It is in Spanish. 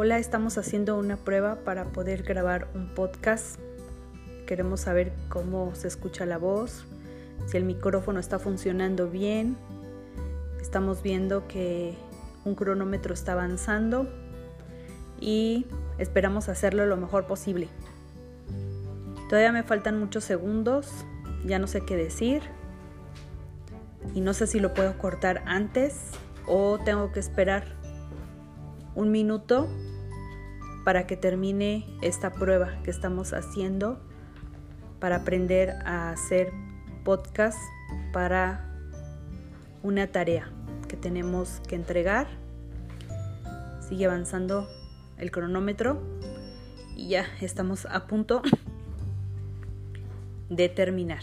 Hola, estamos haciendo una prueba para poder grabar un podcast. Queremos saber cómo se escucha la voz, si el micrófono está funcionando bien. Estamos viendo que un cronómetro está avanzando y esperamos hacerlo lo mejor posible. Todavía me faltan muchos segundos, ya no sé qué decir y no sé si lo puedo cortar antes o tengo que esperar un minuto para que termine esta prueba que estamos haciendo para aprender a hacer podcast para una tarea que tenemos que entregar. Sigue avanzando el cronómetro y ya estamos a punto de terminar.